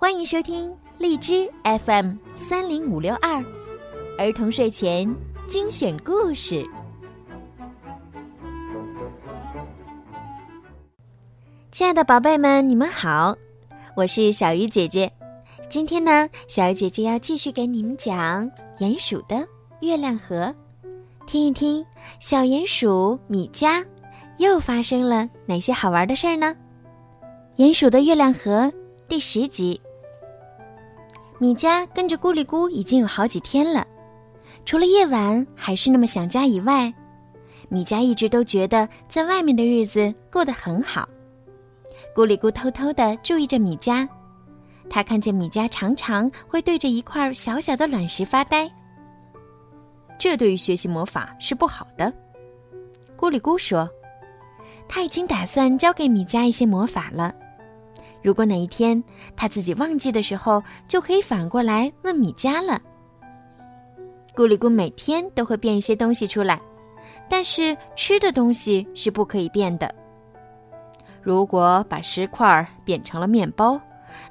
欢迎收听荔枝 FM 三零五六二儿童睡前精选故事。亲爱的宝贝们，你们好，我是小鱼姐姐。今天呢，小鱼姐姐要继续给你们讲鼹鼠的月亮河，听一听小鼹鼠米迦又发生了哪些好玩的事儿呢？鼹鼠的月亮河第十集。米迦跟着咕哩咕已经有好几天了，除了夜晚还是那么想家以外，米迦一直都觉得在外面的日子过得很好。咕哩咕偷偷地注意着米迦，他看见米迦常常会对着一块小小的卵石发呆，这对于学习魔法是不好的。咕哩咕说，他已经打算教给米迦一些魔法了。如果哪一天他自己忘记的时候，就可以反过来问米迦了。咕里咕每天都会变一些东西出来，但是吃的东西是不可以变的。如果把石块变成了面包，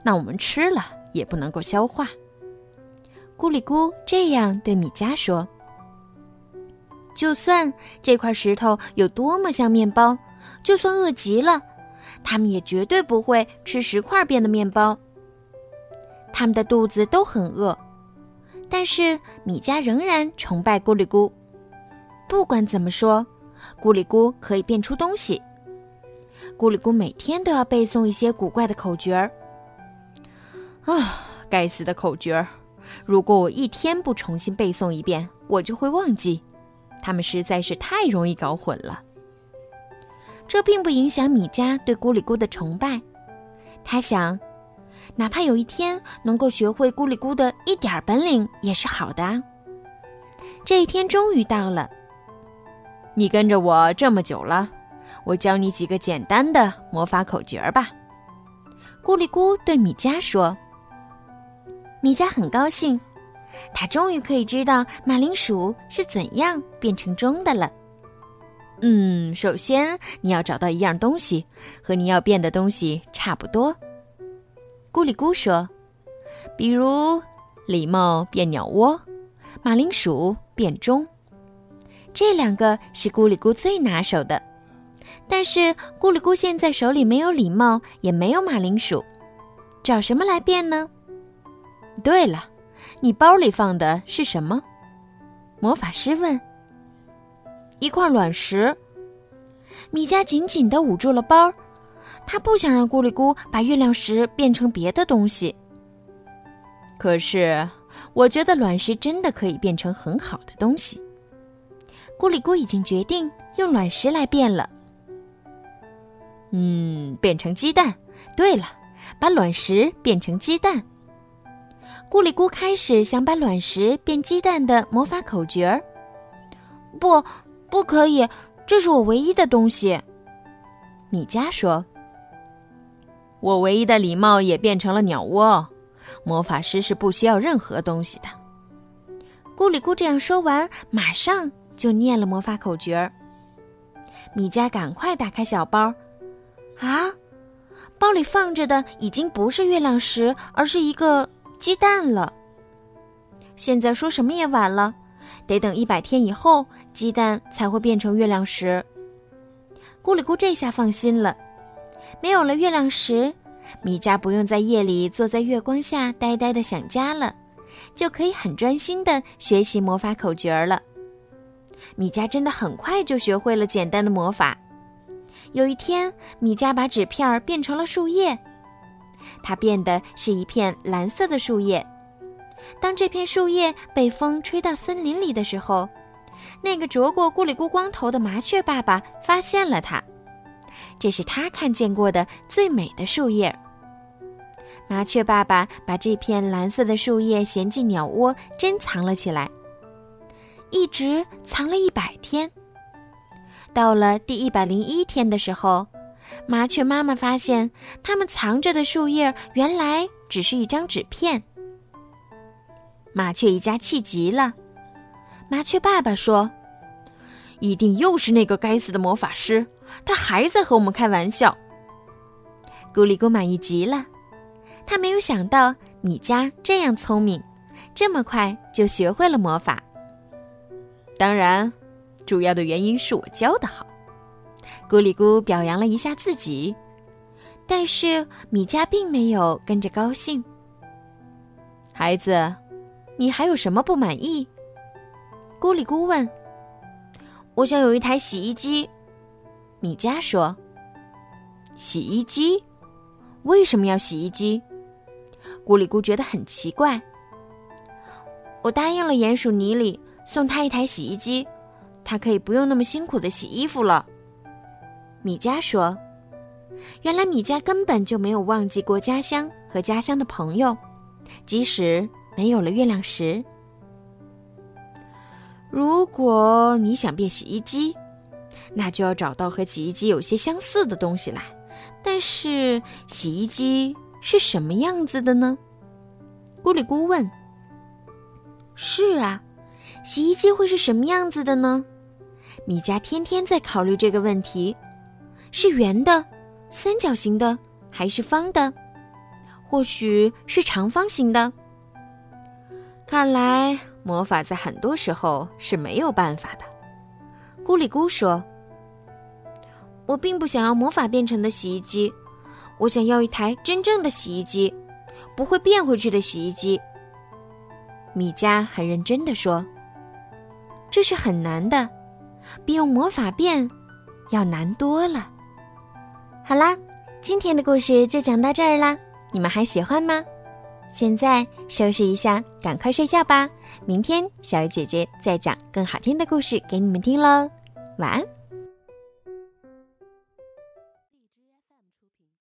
那我们吃了也不能够消化。咕里咕这样对米迦说：“就算这块石头有多么像面包，就算饿极了。”他们也绝对不会吃石块变的面包。他们的肚子都很饿，但是米迦仍然崇拜咕里咕。不管怎么说，咕里咕可以变出东西。咕里咕每天都要背诵一些古怪的口诀儿。啊，该死的口诀儿！如果我一天不重新背诵一遍，我就会忘记。他们实在是太容易搞混了。这并不影响米迦对咕哩咕的崇拜，他想，哪怕有一天能够学会咕哩咕的一点本领也是好的。这一天终于到了，你跟着我这么久了，我教你几个简单的魔法口诀吧。咕哩咕对米迦说。米迦很高兴，他终于可以知道马铃薯是怎样变成钟的了。嗯，首先你要找到一样东西，和你要变的东西差不多。咕里咕说：“比如礼貌变鸟窝，马铃薯变钟，这两个是咕里咕最拿手的。但是咕里咕现在手里没有礼貌，也没有马铃薯，找什么来变呢？对了，你包里放的是什么？”魔法师问。一块卵石，米迦紧紧地捂住了包，他不想让咕哩咕把月亮石变成别的东西。可是，我觉得卵石真的可以变成很好的东西。咕哩咕已经决定用卵石来变了。嗯，变成鸡蛋。对了，把卵石变成鸡蛋。咕哩咕开始想把卵石变鸡蛋的魔法口诀儿。不。不可以，这是我唯一的东西。米迦说：“我唯一的礼帽也变成了鸟窝。魔法师是不需要任何东西的。”咕里咕这样说完，马上就念了魔法口诀儿。米迦赶快打开小包，啊，包里放着的已经不是月亮石，而是一个鸡蛋了。现在说什么也晚了。得等一百天以后，鸡蛋才会变成月亮石。咕里咕这下放心了，没有了月亮石，米迦不用在夜里坐在月光下呆呆的想家了，就可以很专心的学习魔法口诀了。米迦真的很快就学会了简单的魔法。有一天，米迦把纸片变成了树叶，它变的是一片蓝色的树叶。当这片树叶被风吹到森林里的时候，那个啄过咕哩咕光头的麻雀爸爸发现了它。这是他看见过的最美的树叶。麻雀爸爸把这片蓝色的树叶衔进鸟窝，珍藏了起来，一直藏了一百天。到了第一百零一天的时候，麻雀妈妈发现，它们藏着的树叶原来只是一张纸片。麻雀一家气极了，麻雀爸爸说：“一定又是那个该死的魔法师，他还在和我们开玩笑。”咕哩咕满意极了，他没有想到米迦这样聪明，这么快就学会了魔法。当然，主要的原因是我教的好。咕里咕表扬了一下自己，但是米迦并没有跟着高兴。孩子，你还有什么不满意？咕里咕问。我想有一台洗衣机，米迦说。洗衣机？为什么要洗衣机？咕里咕觉得很奇怪。我答应了鼹鼠尼里送他一台洗衣机，他可以不用那么辛苦的洗衣服了。米迦说：“原来米迦根本就没有忘记过家乡和家乡的朋友，即使没有了月亮石。如果你想变洗衣机，那就要找到和洗衣机有些相似的东西来。”但是洗衣机是什么样子的呢？咕里咕问。是啊，洗衣机会是什么样子的呢？米迦天天在考虑这个问题：是圆的、三角形的，还是方的？或许是长方形的。看来魔法在很多时候是没有办法的。咕里咕说。我并不想要魔法变成的洗衣机，我想要一台真正的洗衣机，不会变回去的洗衣机。米迦很认真的说：“这是很难的，比用魔法变要难多了。”好啦，今天的故事就讲到这儿啦，你们还喜欢吗？现在收拾一下，赶快睡觉吧。明天小鱼姐姐再讲更好听的故事给你们听喽，晚安。